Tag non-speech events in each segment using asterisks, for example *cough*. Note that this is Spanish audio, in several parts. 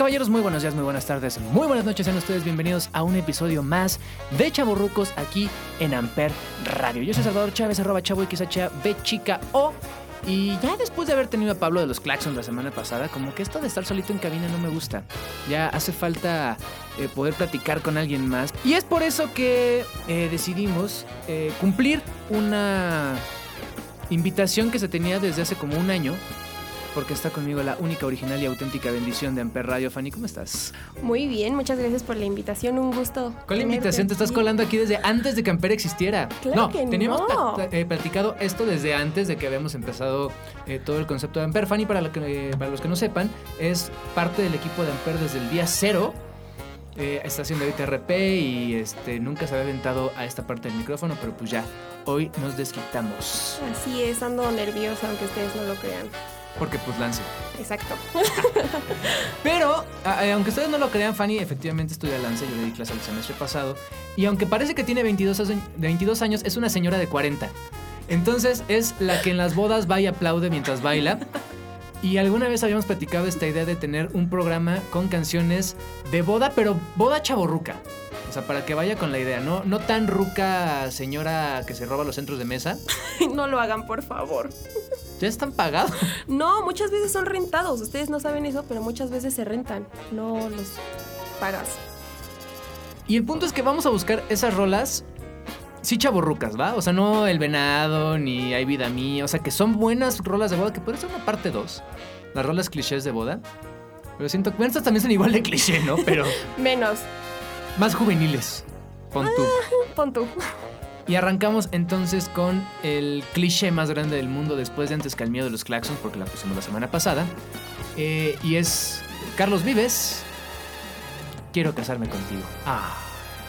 caballeros, muy buenos días, muy buenas tardes, muy buenas noches. Sean ustedes bienvenidos a un episodio más de Chaborrucos aquí en Amper Radio. Yo soy Salvador Chávez, arroba chavo XH, B chica O. Y ya después de haber tenido a Pablo de los Claxons la semana pasada, como que esto de estar solito en cabina no me gusta. Ya hace falta eh, poder platicar con alguien más. Y es por eso que eh, decidimos eh, cumplir una invitación que se tenía desde hace como un año. Porque está conmigo la única, original y auténtica bendición de Amper Radio. Fanny, ¿cómo estás? Muy bien, muchas gracias por la invitación, un gusto. ¿Cuál tenerte invitación? Te estás colando aquí desde antes de que Amper existiera. Claro no, que teníamos no. eh, platicado esto desde antes de que habíamos empezado eh, todo el concepto de Amper. Fanny, para, lo que- eh, para los que no sepan, es parte del equipo de Amper desde el día cero. Eh, está haciendo ITRP y este, nunca se había aventado a esta parte del micrófono, pero pues ya, hoy nos desquitamos. Así es, ando nerviosa, aunque ustedes no lo crean. Porque pues lance. Exacto. *laughs* Pero, aunque ustedes no lo crean, Fanny efectivamente estudia lance. Yo le di clase el semestre pasado. Y aunque parece que tiene 22, años- de 22 años, es una señora de 40. Entonces es la que en las bodas va y aplaude mientras baila. *laughs* Y alguna vez habíamos platicado esta idea de tener un programa con canciones de boda, pero boda chaborruca. O sea, para que vaya con la idea, ¿no? No tan ruca señora que se roba los centros de mesa. *laughs* no lo hagan, por favor. Ya están pagados. *laughs* No, muchas veces son rentados. Ustedes no saben eso, pero muchas veces se rentan. No los pagas. Y el punto es que vamos a buscar esas rolas, sí chaborrucas, ¿va? O sea, no El Venado, ni Hay Vida Mía, o sea, que son buenas rolas de boda, que puede ser una parte 2. Las rolas clichés de boda. Pero siento que bueno, estas también son igual de cliché, ¿no? Pero *laughs* Menos. más juveniles. Pon tú. Pon tú. Y arrancamos entonces con el cliché más grande del mundo después de Antes que el miedo de los claxons, porque la pusimos la semana pasada. Eh, y es Carlos Vives. Quiero casarme contigo. Ah.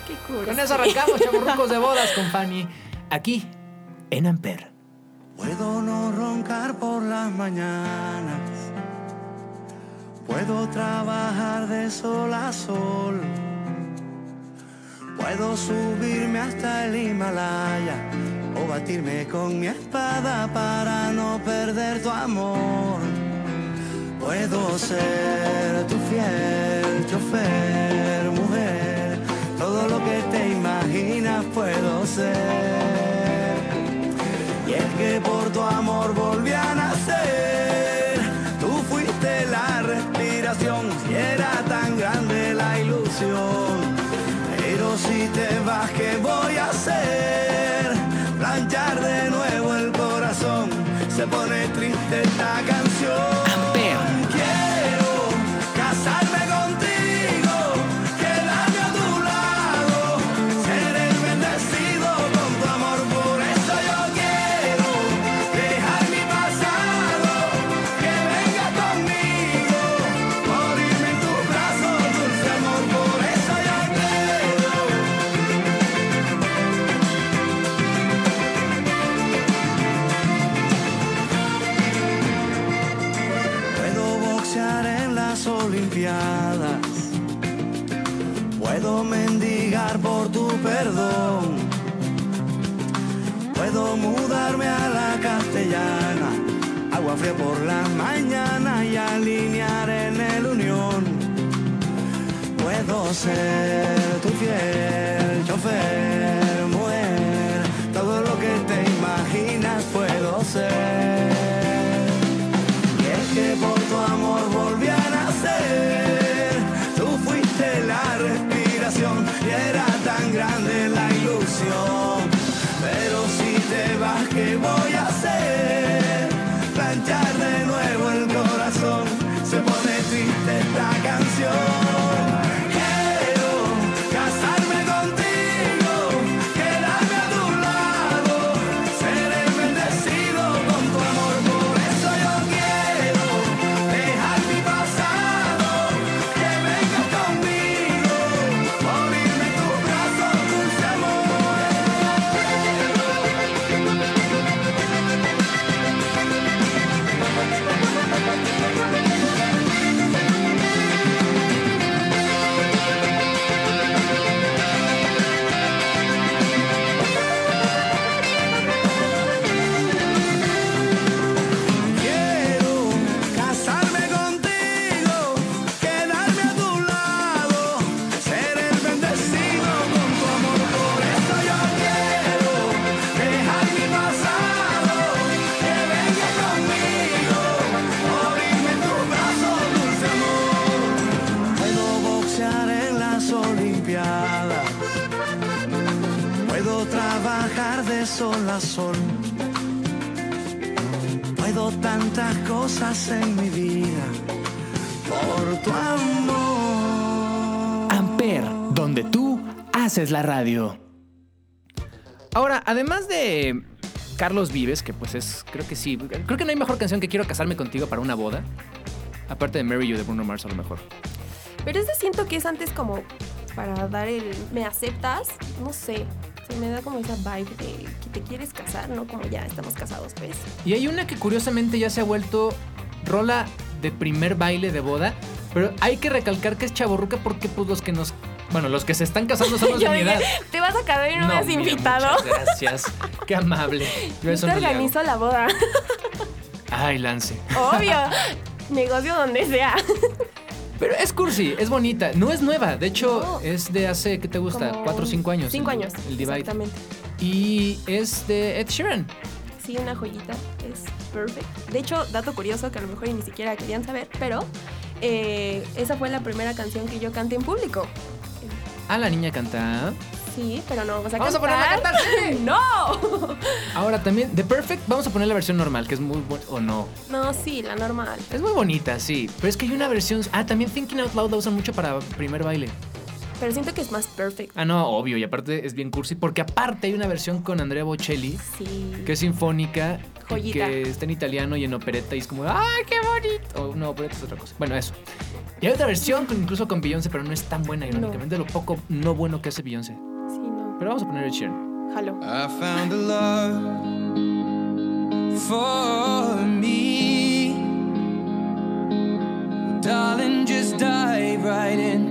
Qué curioso. Con eso arrancamos, chaburrucos de bodas con Fanny. Aquí, en Amper. Puedo no roncar por las mañanas. Puedo trabajar de sol a sol. Puedo subirme hasta el Himalaya o batirme con mi espada para no perder tu amor. Puedo ser tu fiel chofer, mujer. Todo lo que te imaginas puedo ser. Si te vas, ¿qué voy a hacer? Planchar de nuevo el corazón. Se pone triste esta Amper, donde tú haces la radio. Ahora, además de Carlos Vives, que pues es, creo que sí, creo que no hay mejor canción que Quiero casarme contigo para una boda. Aparte de Mary You de Bruno Mars a lo mejor. Pero ese siento que es antes como para dar el me aceptas, no sé. Se me da como esa vibe de que te quieres casar, ¿no? Como ya estamos casados, pues. Y hay una que curiosamente ya se ha vuelto rola de primer baile de boda, pero hay que recalcar que es chaborruca porque pues los que nos, bueno, los que se están casando son *laughs* los de mi edad. te vas a casar y no, me has mira, invitado. muchas gracias. Qué amable. Yo *laughs* Yo eso te no organizo la boda. *laughs* Ay, Lance. Obvio. Negocio donde sea. Pero es cursi, es bonita. No es nueva. De hecho, No. es de hace, ¿qué te gusta? Como ¿Cuatro o cinco años? Cinco el- años. El Divide. Exactamente. Y es de Ed Sheeran. Sí, una joyita. Es perfect. De hecho, dato curioso que a lo mejor ni siquiera querían saber, pero eh, esa fue la primera canción que yo canté en público. Ah, la niña canta. Sí, pero no vamos a Vamos a cantar. ponerla a cantar. *laughs* ¡No! Ahora también, The Perfect, vamos a poner la versión normal, que es muy buena. ¿O no? No, sí, la normal. Es muy bonita, sí. Pero es que hay una versión. Ah, también Thinking Out Loud la usan mucho para primer baile. Pero siento que es más perfect. Ah, no, obvio. Y aparte es bien cursi. Porque aparte hay una versión con Andrea Bocelli, Sí. que es sinfónica. y Joyita. Que está en italiano y en opereta. Y es como, ¡ay, qué bonito! O no, opereta es otra cosa. Bueno, eso. Y hay otra versión, con- incluso con Beyoncé, pero no es tan buena, irónicamente, lo poco no bueno que hace Beyoncé. Sí, no. Pero vamos a poner el Sheeran. Jalo. I found a love for me. Darling, just dive right in.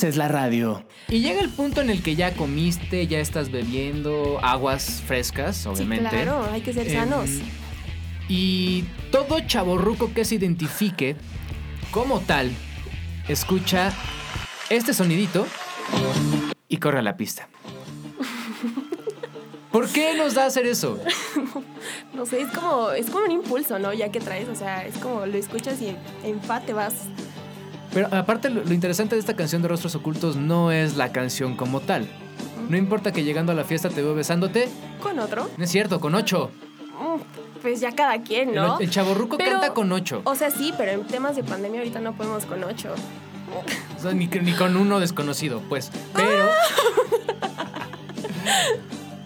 haces la radio. Y llega el punto en el que ya comiste, ya estás bebiendo aguas frescas, Sí, obviamente. claro, hay que ser Em, sanos. Y todo chaborruco que se identifique como tal, escucha este sonidito y corre a la pista. *laughs* ¿Por qué nos da hacer eso? *laughs* No sé, es como, es como un impulso, ¿no? Ya que traes, o sea, es como lo escuchas y en fa te vas. Pero aparte lo, lo interesante de esta canción de Rostros Ocultos no es la canción como tal. No importa que llegando a la fiesta te veo besándote, Con otro, no es cierto, con ocho. pues ya cada quien, ¿no? El, el chaborruco Pero- canta con ocho. O sea, sí, pero en temas de pandemia ahorita no podemos con ocho. O sea, ni, con uno desconocido, pues. Pero.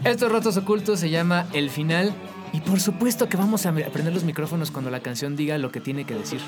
Estos Rostros Ocultos se llama El Final. Y por supuesto que vamos a prender los micrófonos cuando la canción diga lo que tiene que decir.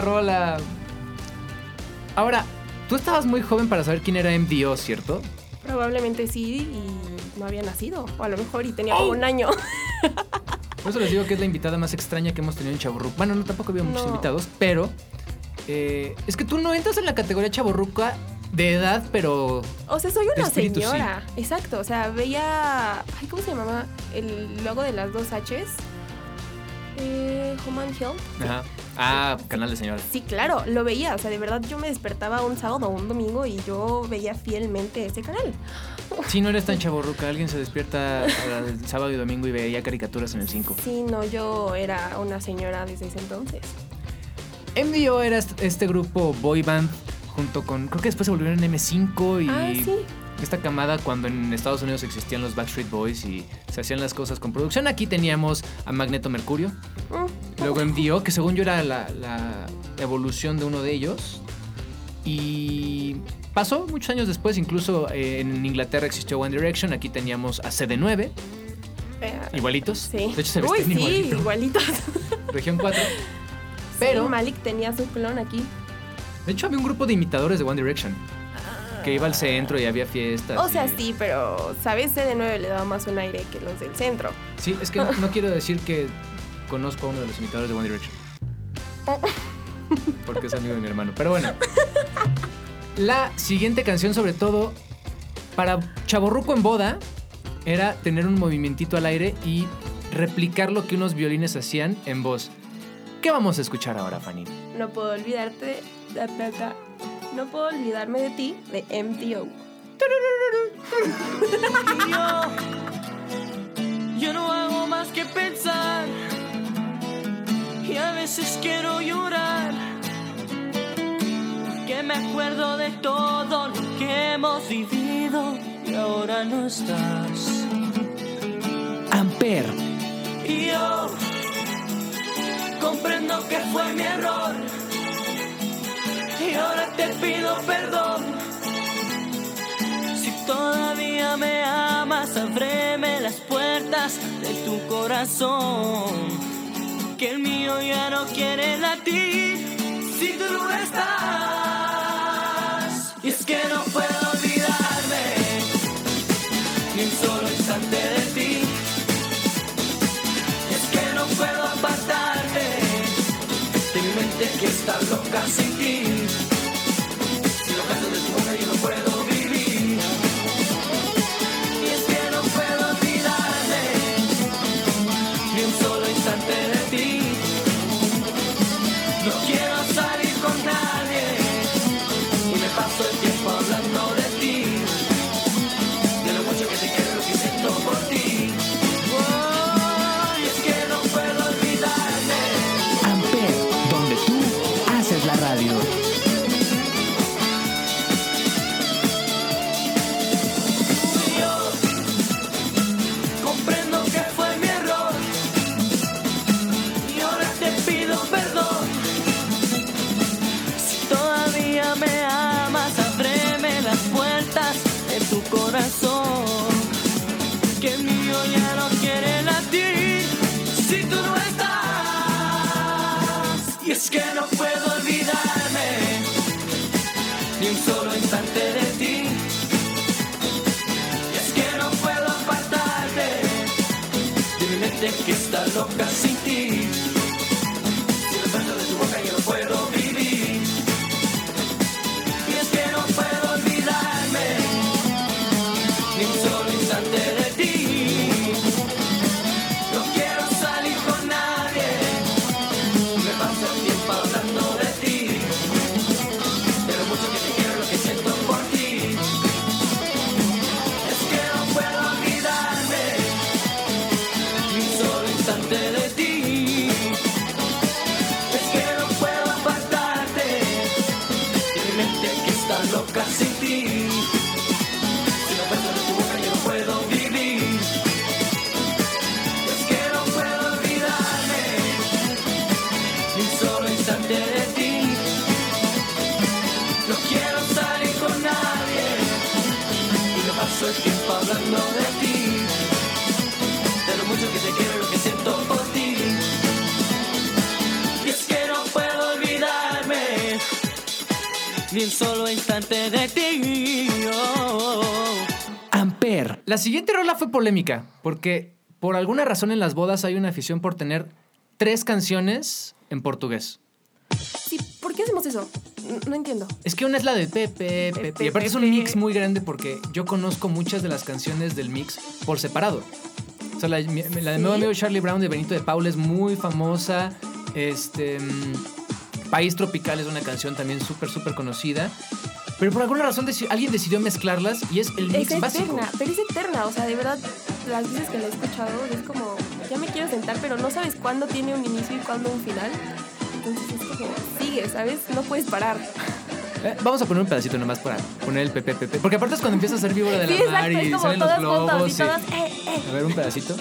Buena rola! Ahora, tú estabas muy joven para saber quién era MDO, ¿cierto? Probablemente sí y no había nacido. O a lo mejor y tenía Oh. un año. Por eso les digo que es la invitada más extraña que hemos tenido en Chaborruco. Bueno, no, tampoco había muchos No. invitados, pero eh, es que tú no entras en la categoría chaborruca de edad, pero O sea, soy una espíritu, señora. Exacto. O sea, veía. Ay, ¿cómo se llamaba? El logo de las dos H's. Eh, Human Health. Ajá. Ah, canal de señora. Sí, claro, lo veía. O sea, de verdad yo me despertaba un sábado o un domingo y yo veía fielmente ese canal. Si no eres tan chaborruca, alguien se despierta el sábado y domingo y veía caricaturas en el 5. Sí, no, yo era una señora desde ese entonces. MDO era est- este grupo boy band junto con. Creo que después se volvieron M5 y. Ah, sí. Esta camada cuando en Estados Unidos existían los Backstreet Boys y se hacían las cosas con producción. Aquí teníamos a Magneto Mercurio, Mm, luego MDO, que según yo era la, la evolución de uno de ellos. Y pasó muchos años después, incluso eh, en Inglaterra existió One Direction, aquí teníamos a CD9, eh, igualitos. sí. De hecho se Uy, sí, igualito. igualitos. *laughs* Región 4. Pero Pero, Malik tenía su clon aquí. de hecho, había un grupo de imitadores de One Direction que iba al centro y había fiestas. O sea, y- sí, pero, ¿sabes? C de 9 le daba más un aire que los del centro. Sí, es que no, no quiero decir que conozco a uno de los imitadores de One Direction. *laughs* Porque es amigo de mi hermano. Pero bueno. La siguiente canción, sobre todo, para Chaborruco en boda, era tener un movimientito al aire y replicar lo que unos violines hacían en voz. ¿Qué vamos a escuchar ahora, Fanny? No puedo olvidarte. da, da, da. No puedo olvidarme de ti, de MTO. Yo no hago más que pensar y a veces quiero llorar. Que me acuerdo de todo lo que hemos vivido y ahora no estás. Amper, Y yo comprendo que fue mi error. Y ahora te pido perdón. Si todavía me amas, ábreme las puertas de tu corazón. Que el mío ya no quiere latir si tú no estás. Y es que no puedo olvidarme ni un solo instante de ti. Es que no puedo apartarte mente que está loca sin ti. Loca La siguiente rola fue polémica, porque por alguna razón en las bodas hay una afición por tener tres canciones en portugués. Sí, ¿por qué hacemos eso? No entiendo. Es que una es la de Pepe, Pepe. Y aparte es un mix muy grande porque yo conozco muchas de las canciones del mix por separado. O sea, la, de mi amigo Charlie Brown de Benito de Paula es muy famosa. Este. mm, País Tropical es una canción también súper, súper conocida. Pero por alguna razón deci- alguien decidió mezclarlas y es el mix Es básico. eterna, pero es eterna. O sea, de verdad, las veces que la he escuchado es como, ya me quiero sentar, pero no sabes cuándo tiene un inicio y cuándo un final. Entonces es como, sigue, ¿sabes? No puedes parar. *laughs* Eh, vamos a poner un pedacito nomás para poner el Pepe, Pepe. Porque aparte es cuando empieza a ser víbora de la Sí, mar exacto, y salen los globos. juntas y y- todas, eh, eh. A ver, un pedacito.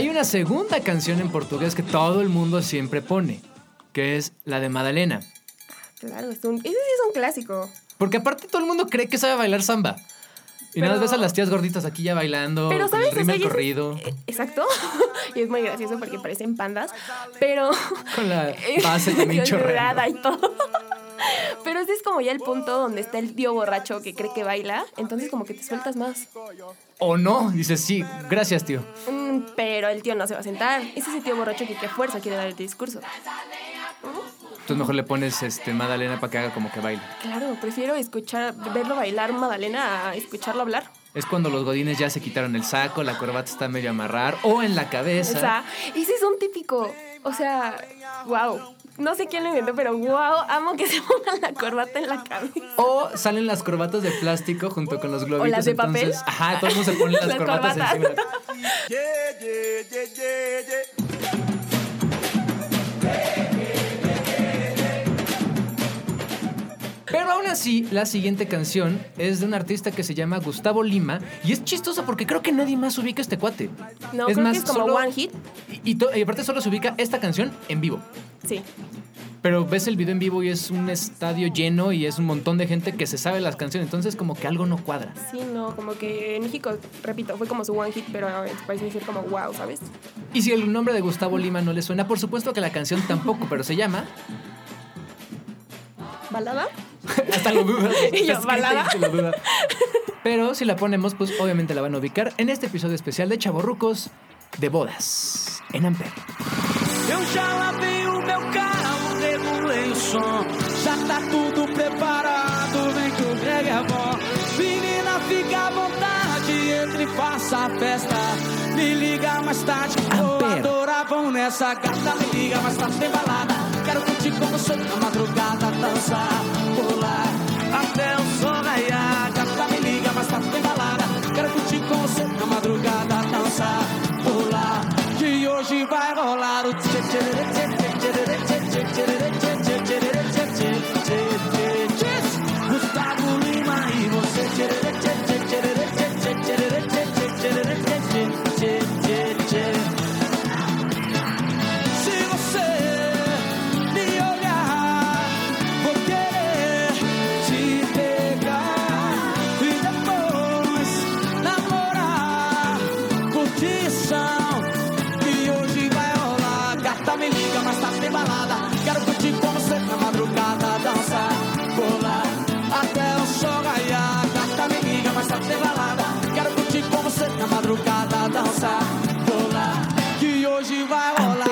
Hay una segunda canción en portugués que todo el mundo siempre pone, que es la de Madalena. Claro, es un, ese sí es un clásico. Porque aparte todo el mundo cree que sabe bailar samba. Y nada más ves a las tías gorditas aquí ya bailando, Pero, con ¿sabes? el ritmo O sea, corrido, eh, Exacto. *laughs* y es muy gracioso porque parecen pandas. Pero. con la *laughs* base *laughs* chorreada. chorreada y todo. *laughs* Pero ese es como ya el punto donde está el tío borracho que cree que baila. Entonces, como que te sueltas más. O no, dices sí, gracias tío. Mm, pero el tío no se va a sentar. Es ese tío borracho que qué fuerza quiere dar el discurso. Entonces mejor le pones este Madalena para que haga como que baile. Claro, prefiero escuchar, verlo bailar Madalena a escucharlo hablar. Es cuando los godines ya se quitaron el saco, la corbata está medio amarrar o en la O cabeza. sea, ese es un típico. O sea, wow. No sé quién lo inventó, pero wow, amo que se pongan la corbata en la cabeza. O salen las corbatas de plástico junto con los globitos. las de papel. entonces- Ajá, todo el mundo se pone las, *laughs* Las corbatas corbatas. encima. Pero aún así, la siguiente canción es de un artista que se llama Gustavo Lima. Y es chistoso porque creo que nadie más ubica a este cuate. No, creo que es como solo- one hit. Y, y to- y aparte solo se ubica esta canción en vivo. Sí. Pero ves el video en vivo y es un estadio lleno y es un montón de gente que se sabe las canciones. Entonces como que algo no cuadra. Sí, no, como que en México, repito, fue como su one hit, pero en su país me como wow, ¿sabes? Y si el nombre de Gustavo Lima no le suena, por supuesto que la canción tampoco, pero se llama... ¿Balada? *laughs* Hasta lo dudas. *laughs* Y yo, ¿balada? *laughs* lo duda. Pero si la ponemos, pues obviamente la van a ubicar en este episodio especial de Chavorrucos de bodas en Amper. Eu já lavei o meu carro, regulei o som. Já tá tudo preparado, vem que o brega é bom. Menina, fica à vontade, entre e faça a festa. Me liga mais tarde, vou adorar, vão nessa gata. Me liga mais tarde, tem balada. Quero curtir com você na madrugada, dançar, pular. Até o sol raiar, gata, me liga mais tarde, tem balada. Quero curtir com você na madrugada, dançar, pular. Que hoje vai rolar o madrugada, dançar, colar. Que hoje vai rolar.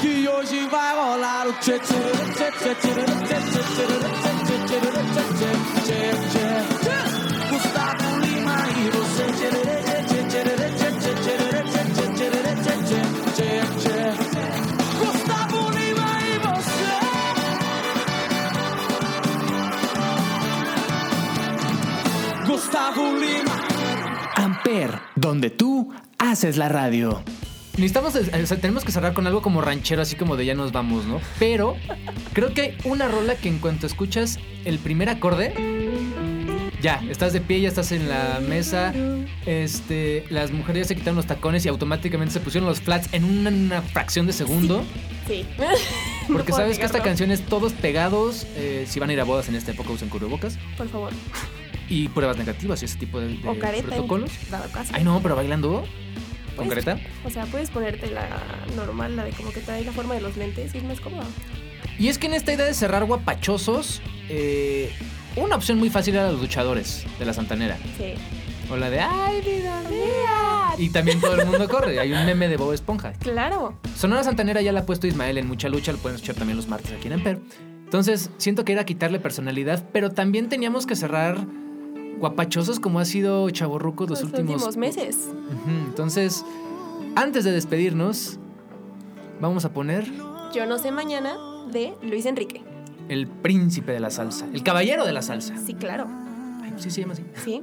Que hoje vai rolar e. Gustavo Lima e você. Gustavo Lima. Amper, donde tú haces la radio. Necesitamos, o sea, tenemos que cerrar con algo como ranchero, así como de ya nos vamos, ¿no? Pero creo que hay una rola que en cuanto escuchas el primer acorde, ya, estás de pie, ya estás en la mesa. Este, las mujeres ya se quitaron los tacones y automáticamente se pusieron los flats en una, una fracción de segundo. Sí. *laughs* Porque No sabes que esta canción es todos pegados. eh, si van a ir a bodas en esta época, usen cubrebocas. Por favor. Y pruebas negativas y ese tipo de, de O careta. protocolos. en dado caso. Ay, no, pero bailando. ¿Con Pues, careta? O sea, puedes ponerte la normal, la de como que trae la forma de los lentes y es más cómodo. Y es que en esta idea de cerrar guapachosos, eh, una opción muy fácil era los luchadores de la Santanera. Sí. O la de ¡Ay, vida mía! Y también todo el mundo corre. Hay un meme de Bob Esponja. Claro. Sonora Santanera ya la ha puesto Ismael en mucha lucha, lo pueden escuchar también los martes aquí en Amper. Entonces, siento que era quitarle personalidad, pero también teníamos que cerrar guapachosos como ha sido Chaborruco los, Los últimos, últimos meses. Entonces, antes de despedirnos, vamos a poner Yo no sé mañana de Luis Enrique. el príncipe de la salsa, el caballero de la salsa. Sí, claro. Ay, sí se llama así. Sí.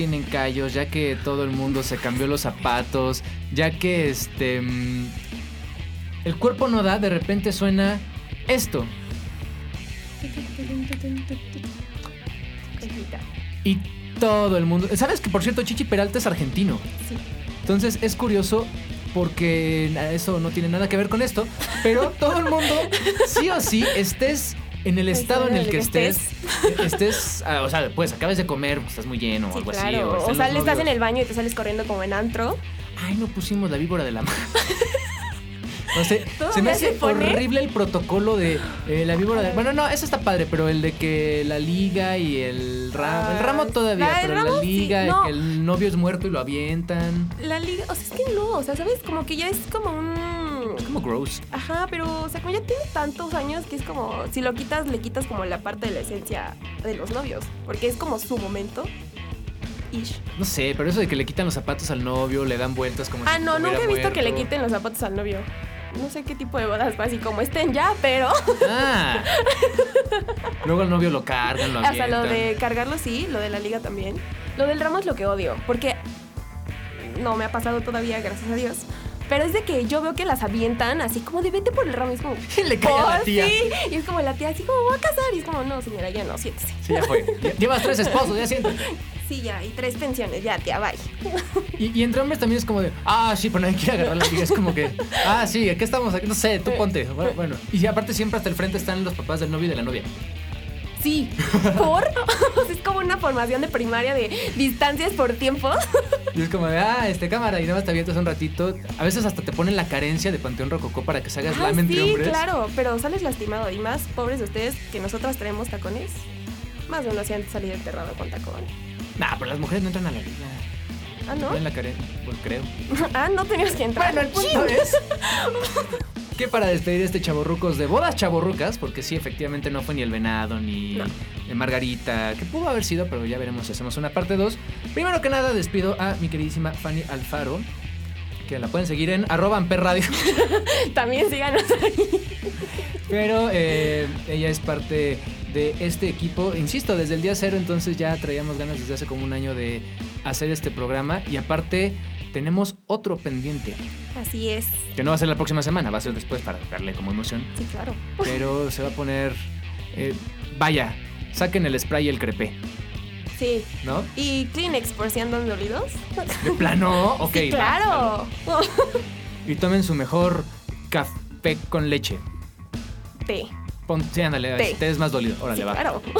tienen callos, ya que todo el mundo se cambió los zapatos, ya que este mm, el cuerpo no da, de repente suena esto. Y todo el mundo. ¿Sabes que por cierto Chichi Peralta es argentino? Sí. Entonces es curioso porque eso no tiene nada que ver con esto, pero todo el mundo, sí o sí, estés en el estado en el que estés, estés, ah, o sea, pues acabas de comer, pues, estás muy lleno o Sí, algo así. claro. O sea, los le estás en el baño y te sales corriendo como en antro. Ay, no pusimos la víbora de la mar. O sea, Todavía se me hace horrible el protocolo de eh, la víbora de... Bueno, no, eso está padre, pero el de que la liga y el ramo... El ramo todavía, La- el pero ramo la sí, liga, no. que el novio es muerto y lo avientan. La liga, o sea, es que no, o sea, ¿sabes? Como que ya es como un... Como gross. Ajá, pero, o sea, como ya tiene tantos años que es como, si lo quitas, le quitas como la parte de la esencia de los novios, porque es como su momento. Ish. No sé, pero eso de que le quitan los zapatos al novio, le dan vueltas como Ah, si no, nunca he visto que le quiten los zapatos al novio. No sé qué tipo de bodas fue así como estén ya, pero Ah. Luego al novio lo cargan, lo *laughs* hasta lo avientan. de cargarlo sí, lo de la liga también. Lo del ramo es lo que odio, porque no me ha pasado todavía, gracias a Dios. Pero es de que yo veo que las avientan así como de vete por el ramo. Y es como, *laughs* le cae a la "Oh, tía". Sí. Y es como la tía así como voy a casar. Y es como, no, señora, ya no, siéntese. Sí, ya fue. *laughs* Llevas tres esposos, ya siéntate. Sí, ya, y tres pensiones, ya, tía, bye. Y, y entre hombres también es como de, ah, sí, pero nadie quiere agarrar la liga. Es como que, ah, sí, ¿qué estamos aquí? No sé, tú ponte. Bueno, bueno. Y aparte siempre hasta el frente están los papás del novio y de la novia. Sí, ¿por? *laughs* Es como una formación de primaria de distancias por tiempo. Y es como de, ah, este cámara, y nada más te avientas un ratito. A veces hasta te ponen la carencia de Panteón Rococó para que haga Ah, slam entre sí, hombres. claro, pero sales lastimado. Y más pobres de ustedes que nosotras traemos tacones. Más de uno se han salido enterrado con tacón. Nah, pero las mujeres no entran a la liga. Ah, ¿no? Ven la carencia, pues creo. *laughs* ah, no tenías que entrar. Bueno, el punto es *laughs* que para despedir este chaborrucos de bodas chaborrucas, porque sí, efectivamente no fue ni el venado ni No. Margarita, que pudo haber sido, pero ya veremos si hacemos una parte 2. Primero que nada, despido a mi queridísima Fanny Alfaro, que la pueden seguir en arroba amperradio. *laughs* También síganos ahí. Pero eh, ella es parte de este equipo, insisto, desde el día cero, entonces ya traíamos ganas desde hace como un año de hacer este programa y aparte tenemos otro pendiente, Así es. que no va a ser la próxima semana, va a ser después para darle como emoción, Sí, claro. pero se va a poner, eh, vaya, saquen el spray y el crepé, Sí. ¿no? ¿Y Kleenex por si andan dolidos? De plano, *laughs* ok. Sí, claro. va. Y tomen su mejor café con leche. Té. Pon, sí, ándale, Té. te es más dolido, órale, Sí, va. claro. *laughs*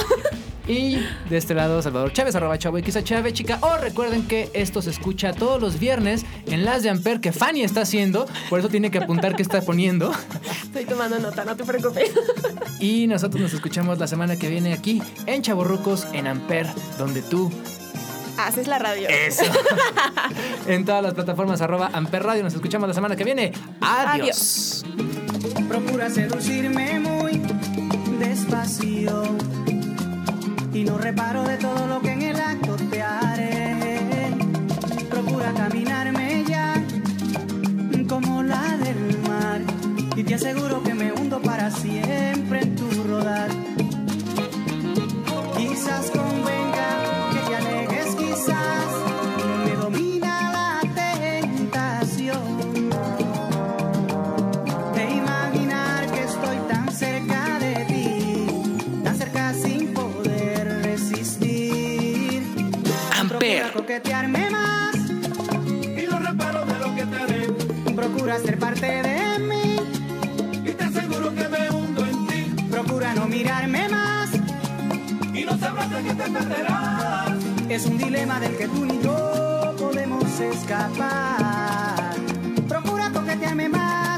Y de este lado, Salvador Chávez, arroba chavo X Chávez, chica. O recuerden que esto se escucha todos los viernes en las de Amper que Fanny está haciendo. Por eso tiene que apuntar qué está poniendo. Estoy tomando nota, no te preocupes. Y nosotros nos escuchamos la semana que viene aquí en Chaborrucos en Amper, donde tú. Haces la radio. Eso. *laughs* en todas las plataformas, arroba Amper Radio. Nos escuchamos la semana que viene. Adiós. Procura seducirme muy despacio y no reparo de todo lo que en el acto te haré. Procura caminarme ya como la del mar y te aseguro que me coquetearme más Y no reparo de lo que te haré. Procura ser parte de mí, Y te aseguro que me hundo en ti. procura no mirarme más. Y no sabrás de qué te perderás. Es un dilema del que tú ni yo podemos escapar. Procura coquetearme más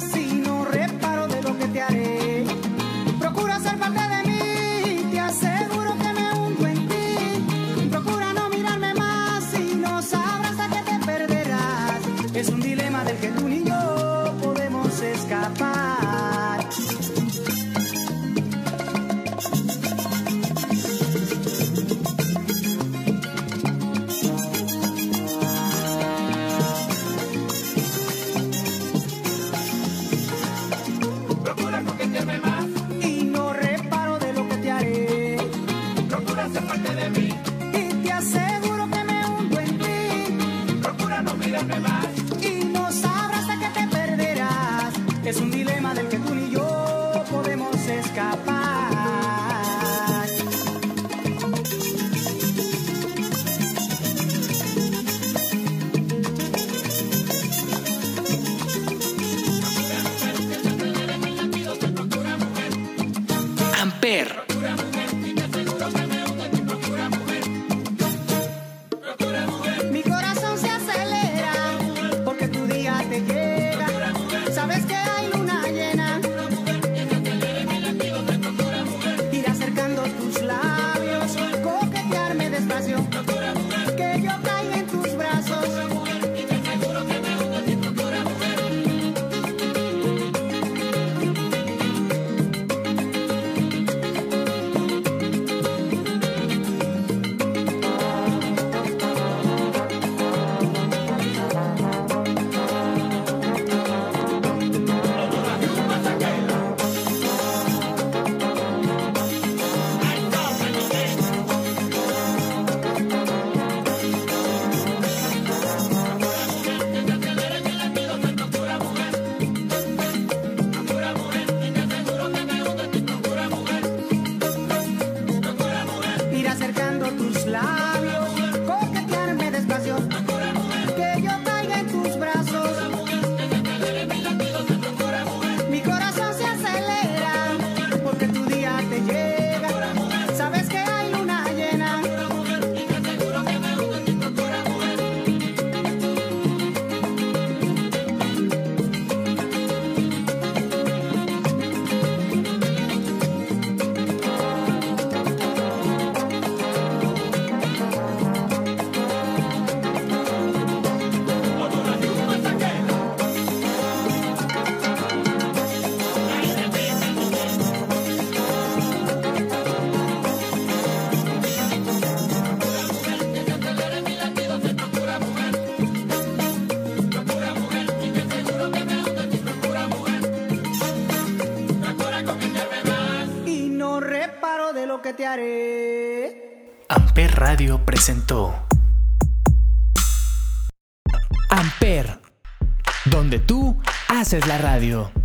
Haces la radio.